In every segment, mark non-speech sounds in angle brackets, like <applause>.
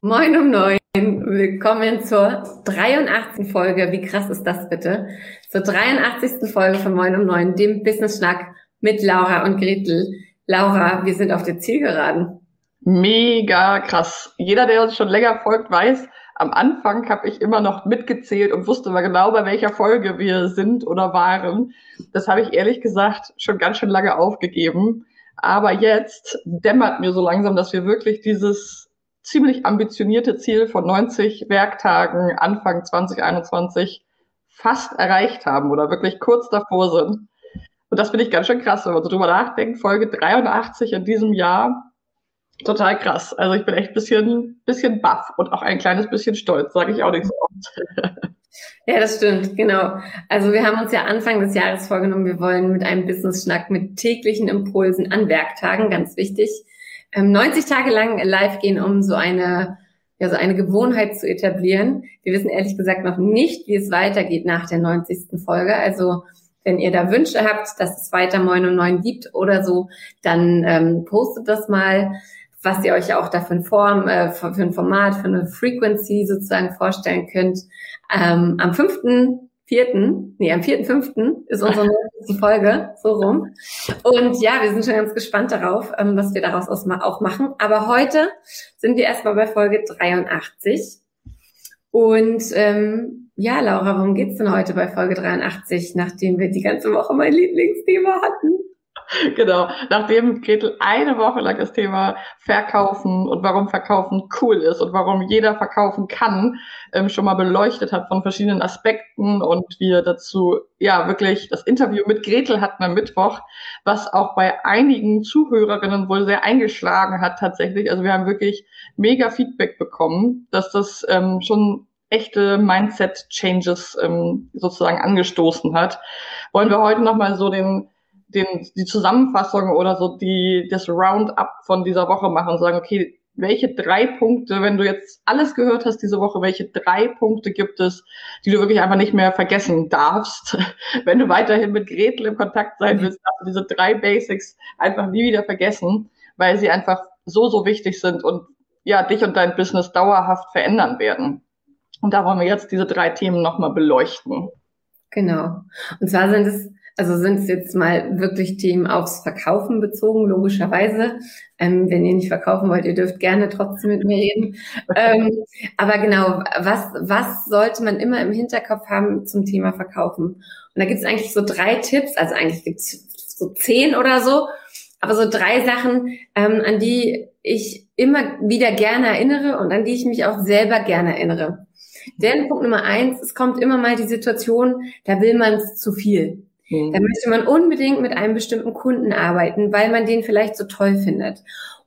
Moin um neun. Willkommen zur 83. Folge. Wie krass ist das bitte? Zur 83. Folge von Moin um neun, dem Business Schnack mit Laura und Gretel. Laura, wir sind auf der Zielgeraden. Mega krass. Jeder, der uns schon länger folgt, weiß, am Anfang habe ich immer noch mitgezählt und wusste mal genau, bei welcher Folge wir sind oder waren. Das habe ich ehrlich gesagt schon ganz schön lange aufgegeben. Aber jetzt dämmert mir so langsam, dass wir wirklich dieses ziemlich ambitionierte Ziel von 90 Werktagen Anfang 2021 fast erreicht haben oder wirklich kurz davor sind. Und das finde ich ganz schön krass, wenn man so drüber nachdenkt. Folge 83 in diesem Jahr total krass. Also ich bin echt ein bisschen, bisschen baff und auch ein kleines bisschen stolz, sage ich auch nicht so oft. Ja, das stimmt, genau. Also wir haben uns ja Anfang des Jahres vorgenommen, wir wollen mit einem Business-Schnack mit täglichen Impulsen an Werktagen, ganz wichtig, 90 ähm, Tage lang live gehen, um so eine, ja, so eine Gewohnheit zu etablieren. Wir wissen ehrlich gesagt noch nicht, wie es weitergeht nach der 90. Folge. Also wenn ihr da Wünsche habt, dass es weiter Moin um 9 gibt oder so, dann ähm, postet das mal was ihr euch auch da für, ein Form, äh, für ein Format, für eine Frequency sozusagen vorstellen könnt. Ähm, am fünften vierten, nee, am vierten, fünften ist unsere <laughs> nächste Folge, so rum. Und ja, wir sind schon ganz gespannt darauf, ähm, was wir daraus auch machen. Aber heute sind wir erstmal bei Folge 83. Und ähm, ja, Laura, worum geht's denn heute bei Folge 83, nachdem wir die ganze Woche mein Lieblingsthema hatten? <laughs> genau. Nachdem Gretel eine Woche lang das Thema Verkaufen und warum Verkaufen cool ist und warum jeder verkaufen kann, ähm, schon mal beleuchtet hat von verschiedenen Aspekten und wir dazu ja wirklich das Interview mit Gretel hatten am Mittwoch, was auch bei einigen Zuhörerinnen wohl sehr eingeschlagen hat tatsächlich. Also wir haben wirklich mega Feedback bekommen, dass das ähm, schon echte Mindset-Changes ähm, sozusagen angestoßen hat. Wollen wir heute nochmal so den den, die Zusammenfassung oder so die, das Roundup von dieser Woche machen und sagen, okay, welche drei Punkte, wenn du jetzt alles gehört hast diese Woche, welche drei Punkte gibt es, die du wirklich einfach nicht mehr vergessen darfst? <laughs> Wenn du weiterhin mit Gretel im Kontakt sein mhm. willst, darfst du diese drei Basics einfach nie wieder vergessen, weil sie einfach so, so wichtig sind und ja, dich und dein Business dauerhaft verändern werden. Und da wollen wir jetzt diese drei Themen nochmal beleuchten. Genau. Und zwar sind es also sind es jetzt mal wirklich Themen aufs Verkaufen bezogen, logischerweise. Ähm, wenn ihr nicht verkaufen wollt, ihr dürft gerne trotzdem mit mir reden. Ähm, aber genau, was, was sollte man immer im Hinterkopf haben zum Thema Verkaufen? Und da gibt es eigentlich so drei Tipps, also eigentlich gibt es so zehn oder so, aber so drei Sachen, ähm, an die ich immer wieder gerne erinnere und an die ich mich auch selber gerne erinnere. Denn Punkt Nummer eins, es kommt immer mal die Situation, da will man es zu viel. Mhm. Da möchte man unbedingt mit einem bestimmten Kunden arbeiten, weil man den vielleicht so toll findet.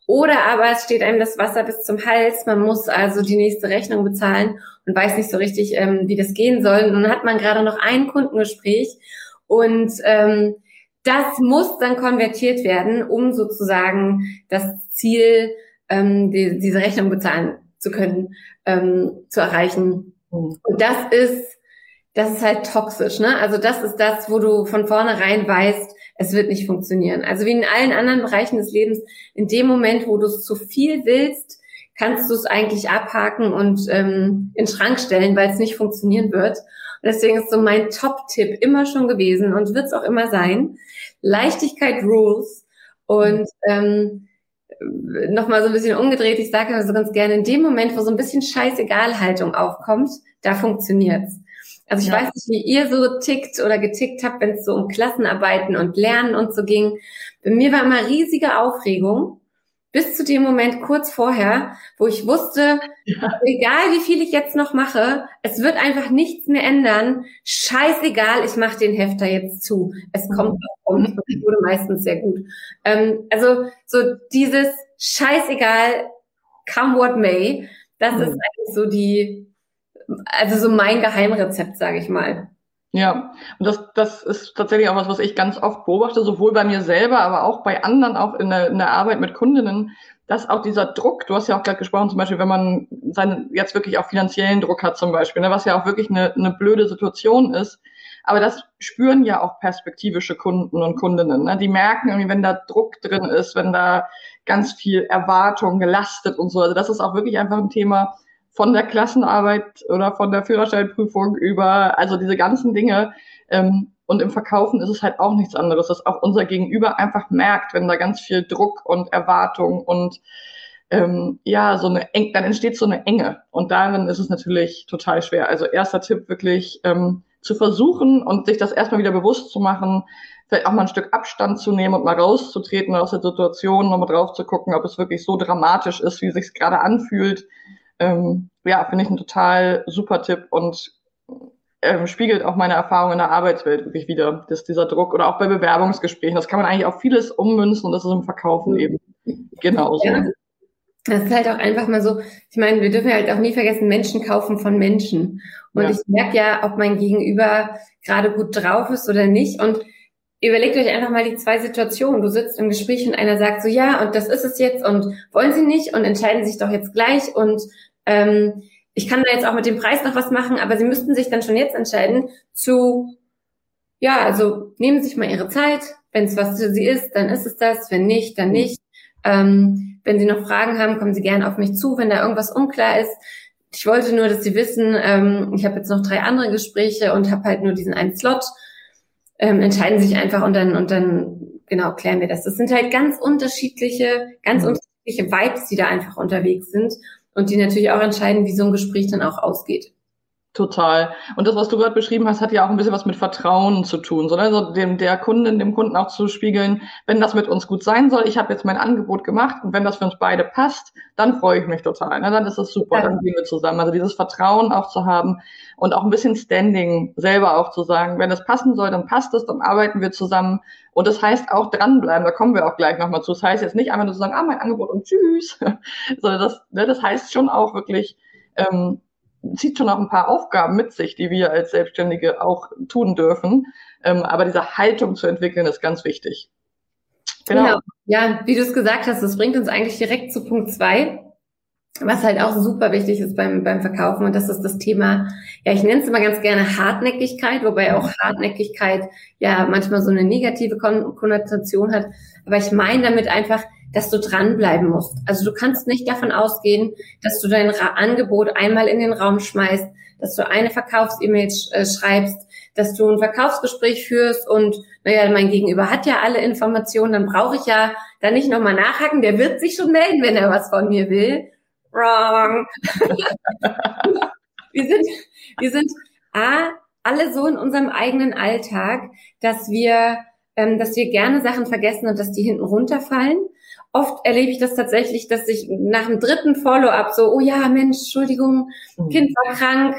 Oder aber es steht einem das Wasser bis zum Hals, man muss also die nächste Rechnung bezahlen und weiß nicht so richtig, ähm, wie das gehen soll. Und dann hat man gerade noch ein Kundengespräch und ähm, das muss dann konvertiert werden, um sozusagen das Ziel, ähm, die, diese Rechnung bezahlen zu können, ähm, zu erreichen. Mhm. Und das ist das ist halt toxisch, ne? Also das ist das, wo du von vornherein weißt, es wird nicht funktionieren. Also wie in allen anderen Bereichen des Lebens, in dem Moment, wo du es zu viel willst, kannst du es eigentlich abhaken und ähm, in Schrank stellen, weil es nicht funktionieren wird. Und deswegen ist so mein Top-Tipp immer schon gewesen und wird es auch immer sein. Leichtigkeit rules. Und ähm, nochmal so ein bisschen umgedreht. Ich sage immer so ganz gerne, in dem Moment, wo so ein bisschen Scheißegal-Haltung aufkommt, da funktioniert's. Also ich ja. weiß nicht, wie ihr so tickt oder getickt habt, wenn es so um Klassenarbeiten und Lernen und so ging. Bei mir war immer riesige Aufregung bis zu dem Moment kurz vorher, wo ich wusste, ja. egal wie viel ich jetzt noch mache, es wird einfach nichts mehr ändern. Scheißegal, ich mache den Hefter jetzt zu. Es kommt und es wurde meistens sehr gut. Ähm, also so dieses Scheißegal, come what may, das mhm. ist eigentlich so die, also so mein Geheimrezept, sage ich mal. Ja, und das, das ist tatsächlich auch was, was ich ganz oft beobachte, sowohl bei mir selber, aber auch bei anderen, auch in der, in der Arbeit mit Kundinnen, dass auch dieser Druck, du hast ja auch gerade gesprochen, zum Beispiel, wenn man seinen jetzt wirklich auch finanziellen Druck hat zum Beispiel, ne, was ja auch wirklich eine, eine blöde Situation ist, aber das spüren ja auch perspektivische Kunden und Kundinnen. Ne? Die merken irgendwie, wenn da Druck drin ist, wenn da ganz viel Erwartung gelastet und so. Also das ist auch wirklich einfach ein Thema, von der Klassenarbeit oder von der Führerscheinprüfung über, also diese ganzen Dinge. Ähm, und im Verkaufen ist es halt auch nichts anderes, dass auch unser Gegenüber einfach merkt, wenn da ganz viel Druck und Erwartung und ähm, ja, so eine eng, dann entsteht so eine Enge. Und darin ist es natürlich total schwer. Also erster Tipp wirklich ähm, zu versuchen und sich das erstmal wieder bewusst zu machen, vielleicht auch mal ein Stück Abstand zu nehmen und mal rauszutreten aus der Situation, nochmal drauf zu gucken, ob es wirklich so dramatisch ist, wie es sich gerade anfühlt ähm, ja, finde ich ein total super Tipp und ähm, spiegelt auch meine Erfahrung in der Arbeitswelt wirklich wieder, dass dieser Druck oder auch bei Bewerbungsgesprächen, das kann man eigentlich auf vieles ummünzen und das ist im Verkaufen eben genauso. Ja. Das ist halt auch einfach mal so, ich meine, wir dürfen halt auch nie vergessen, Menschen kaufen von Menschen. Und ja. ich merke ja, ob mein Gegenüber gerade gut drauf ist oder nicht. Und überlegt euch einfach mal die zwei Situationen. Du sitzt im Gespräch und einer sagt so, ja, und das ist es jetzt und wollen Sie nicht und entscheiden sich doch jetzt gleich und ähm, ich kann da jetzt auch mit dem Preis noch was machen, aber Sie müssten sich dann schon jetzt entscheiden zu, ja, also nehmen Sie sich mal Ihre Zeit. Wenn es was für Sie ist, dann ist es das. Wenn nicht, dann nicht. Ähm, wenn Sie noch Fragen haben, kommen Sie gerne auf mich zu, wenn da irgendwas unklar ist. Ich wollte nur, dass Sie wissen, ähm, ich habe jetzt noch drei andere Gespräche und habe halt nur diesen einen Slot. Ähm, entscheiden Sie sich einfach und dann und dann genau klären wir das. Das sind halt ganz unterschiedliche, ganz mhm. unterschiedliche Vibes, die da einfach unterwegs sind und die natürlich auch entscheiden, wie so ein Gespräch dann auch ausgeht. Total. Und das, was du gerade beschrieben hast, hat ja auch ein bisschen was mit Vertrauen zu tun, so, ne? also dem der Kundin, dem Kunden auch zu spiegeln, wenn das mit uns gut sein soll, ich habe jetzt mein Angebot gemacht und wenn das für uns beide passt, dann freue ich mich total. Ne? Dann ist es super, ja. dann gehen wir zusammen. Also dieses Vertrauen auch zu haben und auch ein bisschen Standing selber auch zu sagen, wenn es passen soll, dann passt es, dann arbeiten wir zusammen. Und das heißt auch dranbleiben, da kommen wir auch gleich nochmal zu. Das heißt jetzt nicht einfach nur zu sagen, ah, mein Angebot und tschüss, <laughs> sondern das, ne, das heißt schon auch wirklich, ähm, zieht schon auch ein paar Aufgaben mit sich, die wir als Selbstständige auch tun dürfen. Ähm, aber diese Haltung zu entwickeln ist ganz wichtig. Genau. genau. Ja, wie du es gesagt hast, das bringt uns eigentlich direkt zu Punkt zwei, was halt auch super wichtig ist beim, beim Verkaufen. Und das ist das Thema, ja, ich nenne es immer ganz gerne Hartnäckigkeit, wobei auch Hartnäckigkeit ja manchmal so eine negative Konnotation hat. Aber ich meine damit einfach, dass du dranbleiben musst. Also du kannst nicht davon ausgehen, dass du dein Ra Angebot einmal in den Raum schmeißt, dass du eine Verkaufs-E-Mail äh, schreibst, dass du ein Verkaufsgespräch führst und naja, mein Gegenüber hat ja alle Informationen, dann brauche ich ja da nicht nochmal nachhaken, der wird sich schon melden, wenn er was von mir will. Wrong. <laughs> wir sind, wir sind A, alle so in unserem eigenen Alltag, dass wir, ähm, dass wir gerne Sachen vergessen und dass die hinten runterfallen oft erlebe ich das tatsächlich, dass ich nach dem dritten Follow-up so, oh ja, Mensch, Entschuldigung, mhm. Kind war krank,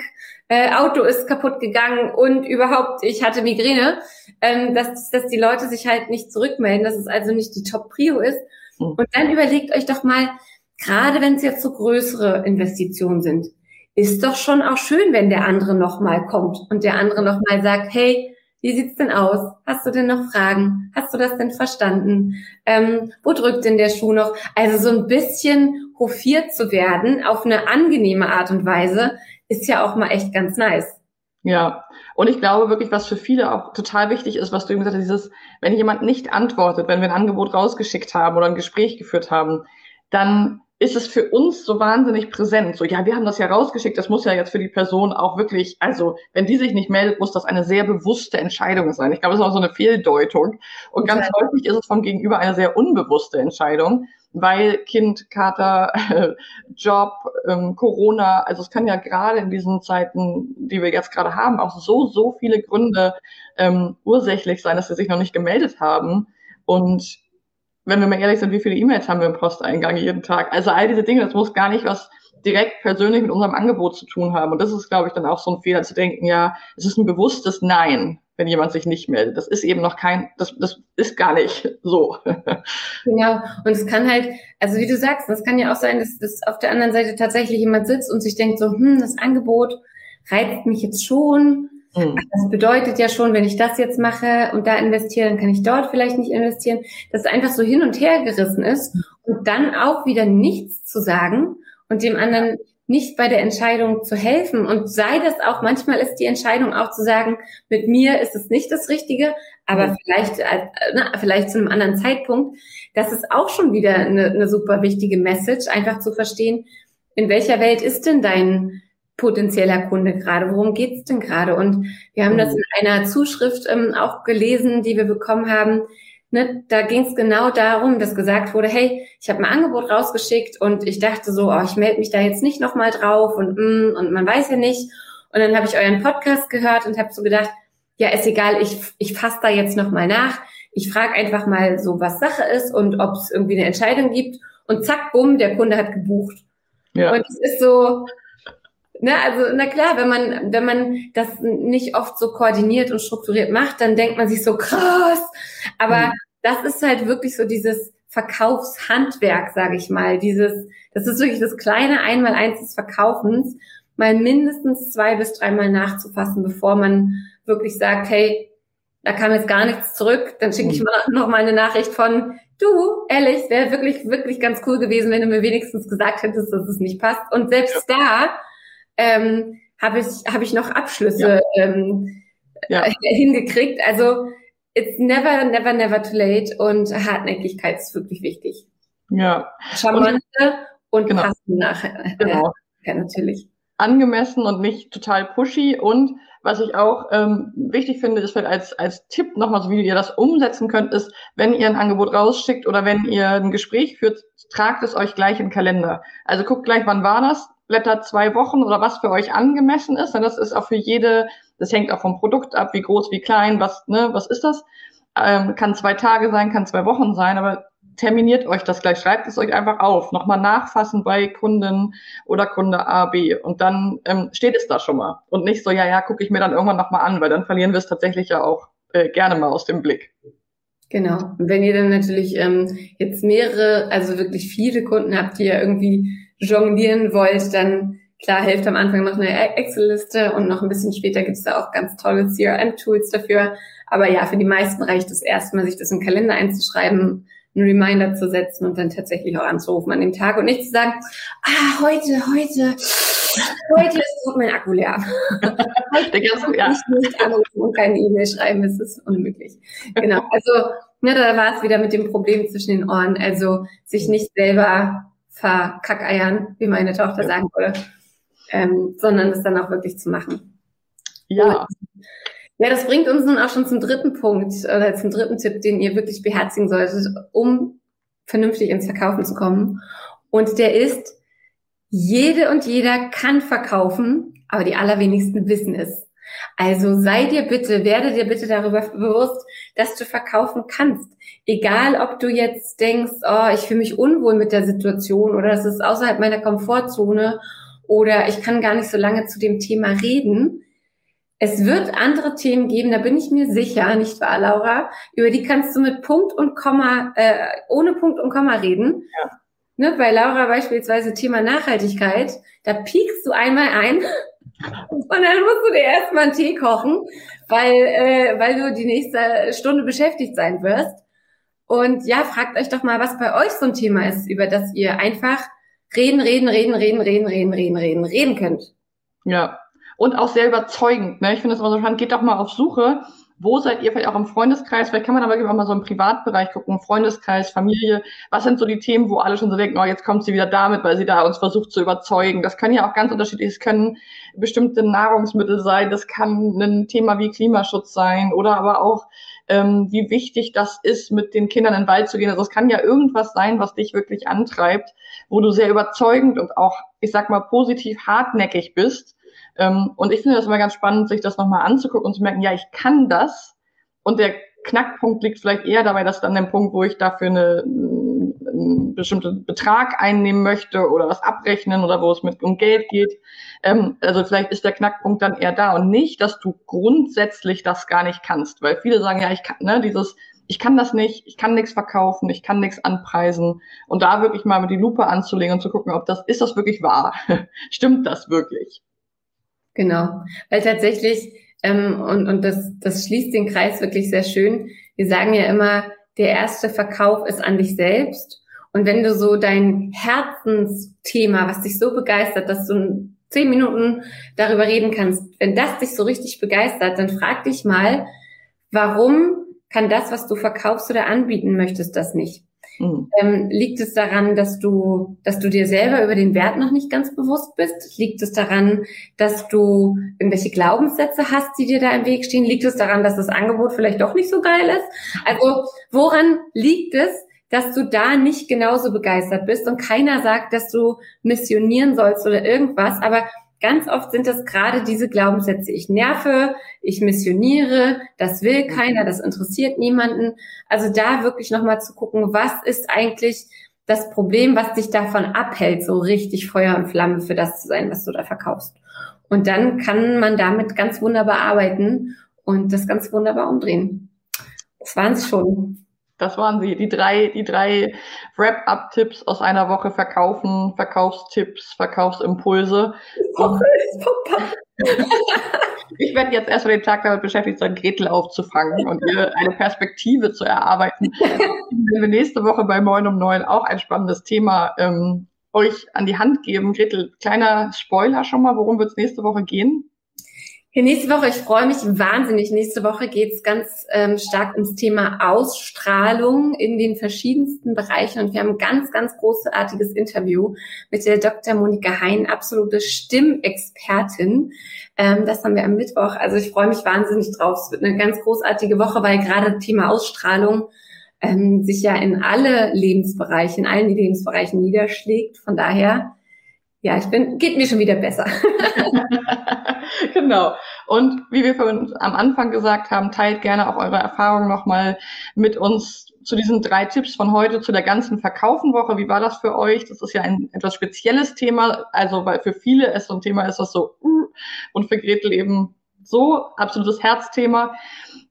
äh, Auto ist kaputt gegangen und überhaupt, ich hatte Migräne, ähm, dass, dass die Leute sich halt nicht zurückmelden, dass es also nicht die Top-Prio ist. Mhm. Und dann überlegt euch doch mal, gerade wenn es jetzt so größere Investitionen sind, ist doch schon auch schön, wenn der andere nochmal kommt und der andere nochmal sagt, hey, wie sieht's denn aus? Hast du denn noch Fragen? Hast du das denn verstanden? Ähm, wo drückt denn der Schuh noch? Also so ein bisschen hofiert zu werden auf eine angenehme Art und Weise ist ja auch mal echt ganz nice. Ja, und ich glaube wirklich, was für viele auch total wichtig ist, was du eben gesagt hast, dieses, wenn jemand nicht antwortet, wenn wir ein Angebot rausgeschickt haben oder ein Gespräch geführt haben, dann ist es für uns so wahnsinnig präsent. So, ja, wir haben das ja rausgeschickt, das muss ja jetzt für die Person auch wirklich, also wenn die sich nicht meldet, muss das eine sehr bewusste Entscheidung sein. Ich glaube, das ist auch so eine Fehldeutung. Und ganz häufig ist es vom Gegenüber eine sehr unbewusste Entscheidung. weil Kind, Kater, <laughs> Job, ähm, Corona, also es kann ja gerade in diesen Zeiten, die wir jetzt gerade haben, auch so, so viele Gründe ähm, ursächlich sein, dass sie sich noch nicht gemeldet haben. Und wenn wir mal ehrlich sind, wie viele E-Mails haben wir im Posteingang jeden Tag? Also all diese Dinge, das muss gar nicht was direkt persönlich mit unserem Angebot zu tun haben. Und das ist, glaube ich, dann auch so ein Fehler zu denken, ja, es ist ein bewusstes Nein, wenn jemand sich nicht meldet. Das ist eben noch kein, das, das ist gar nicht so. <laughs> Genau. Und es kann halt, also wie du sagst, es kann ja auch sein, dass, dass auf der anderen Seite tatsächlich jemand sitzt und sich denkt so, hm, das Angebot reizt mich jetzt schon. Mhm. Das bedeutet ja schon, wenn ich das jetzt mache und da investiere, dann kann ich dort vielleicht nicht investieren. Dass es einfach so hin und her gerissen ist und dann auch wieder nichts zu sagen und dem anderen nicht bei der Entscheidung zu helfen. Und sei das auch, manchmal ist die Entscheidung auch zu sagen, mit mir ist es nicht das Richtige, aber mhm. vielleicht, äh, na, vielleicht zu einem anderen Zeitpunkt. Das ist auch schon wieder eine, eine super wichtige Message, einfach zu verstehen, in welcher Welt ist denn dein potenzieller Kunde gerade? Worum geht's denn gerade? Und wir haben das mhm. in einer Zuschrift ähm, auch gelesen, die wir bekommen haben. Ne, da ging es genau darum, dass gesagt wurde, hey, ich habe ein Angebot rausgeschickt und ich dachte so, oh, ich melde mich da jetzt nicht nochmal drauf und mm, und man weiß ja nicht. Und dann habe ich euren Podcast gehört und habe so gedacht, ja, ist egal, ich, ich fasse da jetzt nochmal nach. Ich frage einfach mal so, was Sache ist und ob es irgendwie eine Entscheidung gibt. Und zack, bumm, der Kunde hat gebucht. Ja. Und es ist so, Ne, also na klar, wenn man wenn man das nicht oft so koordiniert und strukturiert macht, dann denkt man sich so krass. Aber mhm. das ist halt wirklich so dieses Verkaufshandwerk, sage ich mal. Dieses, das ist wirklich das kleine Einmaleins des Verkaufens, mal mindestens zwei bis dreimal nachzufassen, bevor man wirklich sagt, hey, da kam jetzt gar nichts zurück, dann schicke ich mhm. mal noch mal eine Nachricht von, du, ehrlich, wäre wirklich, wirklich ganz cool gewesen, wenn du mir wenigstens gesagt hättest, dass es nicht passt. Und selbst da ähm, habe ich, hab ich noch Abschlüsse ja. Ähm, ja. <laughs> hingekriegt. Also it's never, never, never too late und Hartnäckigkeit ist wirklich wichtig. Ja. Charmante und, und genau. passend nachher. Genau. <laughs> Ja, natürlich. Angemessen und nicht total pushy und was ich auch ähm, wichtig finde, ist vielleicht als, als Tipp nochmal, so wie ihr das umsetzen könnt, ist, wenn ihr ein Angebot rausschickt oder wenn ihr ein Gespräch führt, tragt es euch gleich in den Kalender. Also guckt gleich, wann war das, blättert zwei Wochen oder was für euch angemessen ist. Und das ist auch für jede, das hängt auch vom Produkt ab, wie groß, wie klein, was, ne, was ist das? Ähm, kann zwei Tage sein, kann zwei Wochen sein, aber terminiert euch das gleich, schreibt es euch einfach auf, nochmal nachfassen bei Kunden oder Kunde A, B und dann ähm, steht es da schon mal und nicht so, ja, ja, gucke ich mir dann irgendwann nochmal an, weil dann verlieren wir es tatsächlich ja auch äh, gerne mal aus dem Blick. Genau. Und wenn ihr dann natürlich ähm, jetzt mehrere, also wirklich viele Kunden habt, die ihr irgendwie jonglieren wollt, dann klar hilft am Anfang noch eine Excel-Liste und noch ein bisschen später gibt es da auch ganz tolle CRM-Tools dafür. Aber ja, für die meisten reicht es erstmal, sich das im Kalender einzuschreiben, einen Reminder zu setzen und dann tatsächlich auch anzurufen an dem Tag und nicht zu sagen, ah, heute, heute, heute ist mein Akku leer. <laughs> heute kann ja. ich nicht anrufen und keine E-Mail schreiben, es ist unmöglich. Genau, also ne, da war es wieder mit dem Problem zwischen den Ohren, also sich nicht selber verkackeiern, wie meine Tochter sagen würde, ähm, sondern es dann auch wirklich zu machen. Ja. Und, ja, das bringt uns nun auch schon zum dritten Punkt oder zum dritten Tipp, den ihr wirklich beherzigen solltet, um vernünftig ins Verkaufen zu kommen. Und der ist, jede und jeder kann verkaufen, aber die allerwenigsten wissen es. Also sei dir bitte, werde dir bitte darüber bewusst, dass du verkaufen kannst. Egal, ob du jetzt denkst, oh, ich fühle mich unwohl mit der Situation oder es ist außerhalb meiner Komfortzone oder ich kann gar nicht so lange zu dem Thema reden. Es wird andere Themen geben, da bin ich mir sicher, nicht wahr, Laura? Über die kannst du mit Punkt und Komma, äh, ohne Punkt und Komma reden. Ja. Ne, bei Laura beispielsweise Thema Nachhaltigkeit, da piekst du einmal ein und dann musst du dir erstmal einen Tee kochen, weil, äh, weil du die nächste Stunde beschäftigt sein wirst. Und ja, fragt euch doch mal, was bei euch so ein Thema ist, über das ihr einfach reden, reden, reden, reden, reden, reden, reden, reden, reden könnt. Ja. Und auch sehr überzeugend. Ne? Ich finde das immer so spannend. Geht doch mal auf Suche wo seid ihr vielleicht auch im Freundeskreis? Vielleicht kann man aber auch mal so im Privatbereich gucken, Freundeskreis, Familie. Was sind so die Themen, wo alle schon so denken, oh, jetzt kommt sie wieder damit, weil sie da uns versucht zu überzeugen. Das können ja auch ganz unterschiedlich, es können bestimmte Nahrungsmittel sein, das kann ein Thema wie Klimaschutz sein oder aber auch ähm, wie wichtig das ist, mit den Kindern in den Wald zu gehen. Also es kann ja irgendwas sein, was dich wirklich antreibt, wo du sehr überzeugend und auch, ich sag mal, positiv hartnäckig bist. Ähm, und ich finde das immer ganz spannend, sich das nochmal anzugucken und zu merken, ja, ich kann das. Und der Knackpunkt liegt vielleicht eher dabei, dass dann der Punkt, wo ich dafür eine, einen bestimmten Betrag einnehmen möchte oder was abrechnen oder wo es mit um Geld geht. Ähm, also vielleicht ist der Knackpunkt dann eher da und nicht, dass du grundsätzlich das gar nicht kannst, weil viele sagen ja, ich kann, ne, dieses ich kann das nicht, ich kann nichts verkaufen, ich kann nichts anpreisen und da wirklich mal mit die Lupe anzulegen und zu gucken, ob das ist das wirklich wahr, <laughs> stimmt das wirklich? Genau, weil tatsächlich ähm, und, und das, das schließt den Kreis wirklich sehr schön. Wir sagen ja immer, der erste Verkauf ist an dich selbst. Und wenn du so dein Herzensthema, was dich so begeistert, dass du zehn Minuten darüber reden kannst, wenn das dich so richtig begeistert, dann frag dich mal, warum kann das, was du verkaufst oder anbieten möchtest, das nicht? Mhm. Ähm, liegt es daran, dass du, dass du dir selber über den Wert noch nicht ganz bewusst bist? Liegt es daran, dass du irgendwelche Glaubenssätze hast, die dir da im Weg stehen? Liegt es daran, dass das Angebot vielleicht doch nicht so geil ist? Also woran liegt es, dass du da nicht genauso begeistert bist und keiner sagt, dass du missionieren sollst oder irgendwas, aber Ganz oft sind das gerade diese Glaubenssätze. Ich nerve, ich missioniere, das will keiner, das interessiert niemanden. Also da wirklich nochmal zu gucken, was ist eigentlich das Problem, was dich davon abhält, so richtig Feuer und Flamme für das zu sein, was du da verkaufst. Und dann kann man damit ganz wunderbar arbeiten und das ganz wunderbar umdrehen. Das waren es schon. Das waren sie, die drei, die drei Wrap-up-Tipps aus einer Woche Verkaufen, Verkaufstipps, Verkaufsimpulse. <laughs> ich werde jetzt erstmal den Tag damit beschäftigt sein, Gretel aufzufangen und ihr eine Perspektive zu erarbeiten. Wenn wir nächste Woche bei Moin um Neun auch ein spannendes Thema ähm, euch an die Hand geben. Gretel, kleiner Spoiler schon mal, worum wird es nächste Woche gehen? Nächste Woche, ich freue mich wahnsinnig. Nächste Woche geht es ganz ähm, stark ums Thema Ausstrahlung in den verschiedensten Bereichen. Und wir haben ein ganz, ganz großartiges Interview mit der Dr. Monika Hein, absolute Stimmexpertin. Ähm, das haben wir am Mittwoch. Also ich freue mich wahnsinnig drauf. Es wird eine ganz großartige Woche, weil gerade Thema Ausstrahlung ähm, sich ja in alle Lebensbereiche, in allen Lebensbereichen niederschlägt. Von daher ja, ich bin, geht mir schon wieder besser. <laughs> genau. Und wie wir am Anfang gesagt haben, teilt gerne auch eure Erfahrungen nochmal mit uns zu diesen drei Tipps von heute, zu der ganzen Verkaufenwoche. Wie war das für euch? Das ist ja ein etwas spezielles Thema. Also, weil für viele es so ein Thema ist, das so, uh, und für Gretel eben so, absolutes Herzthema.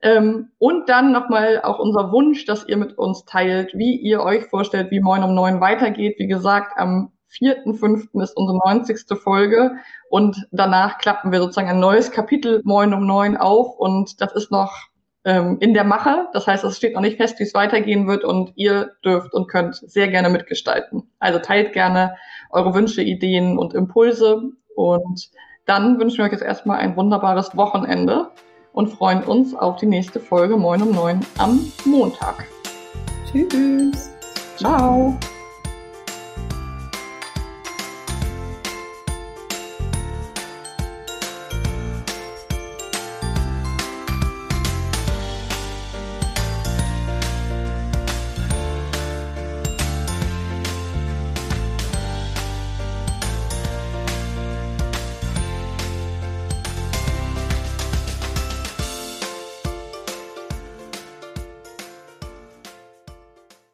Ähm, und dann nochmal auch unser Wunsch, dass ihr mit uns teilt, wie ihr euch vorstellt, wie Moin um Neun weitergeht. Wie gesagt, am 4.5. ist unsere 90. Folge und danach klappen wir sozusagen ein neues Kapitel Moin um Neun auf und das ist noch ähm, in der Mache. Das heißt, es steht noch nicht fest, wie es weitergehen wird und ihr dürft und könnt sehr gerne mitgestalten. Also teilt gerne eure Wünsche, Ideen und Impulse und dann wünschen wir euch jetzt erstmal ein wunderbares Wochenende und freuen uns auf die nächste Folge Moin um Neun am Montag. Tschüss. Ciao.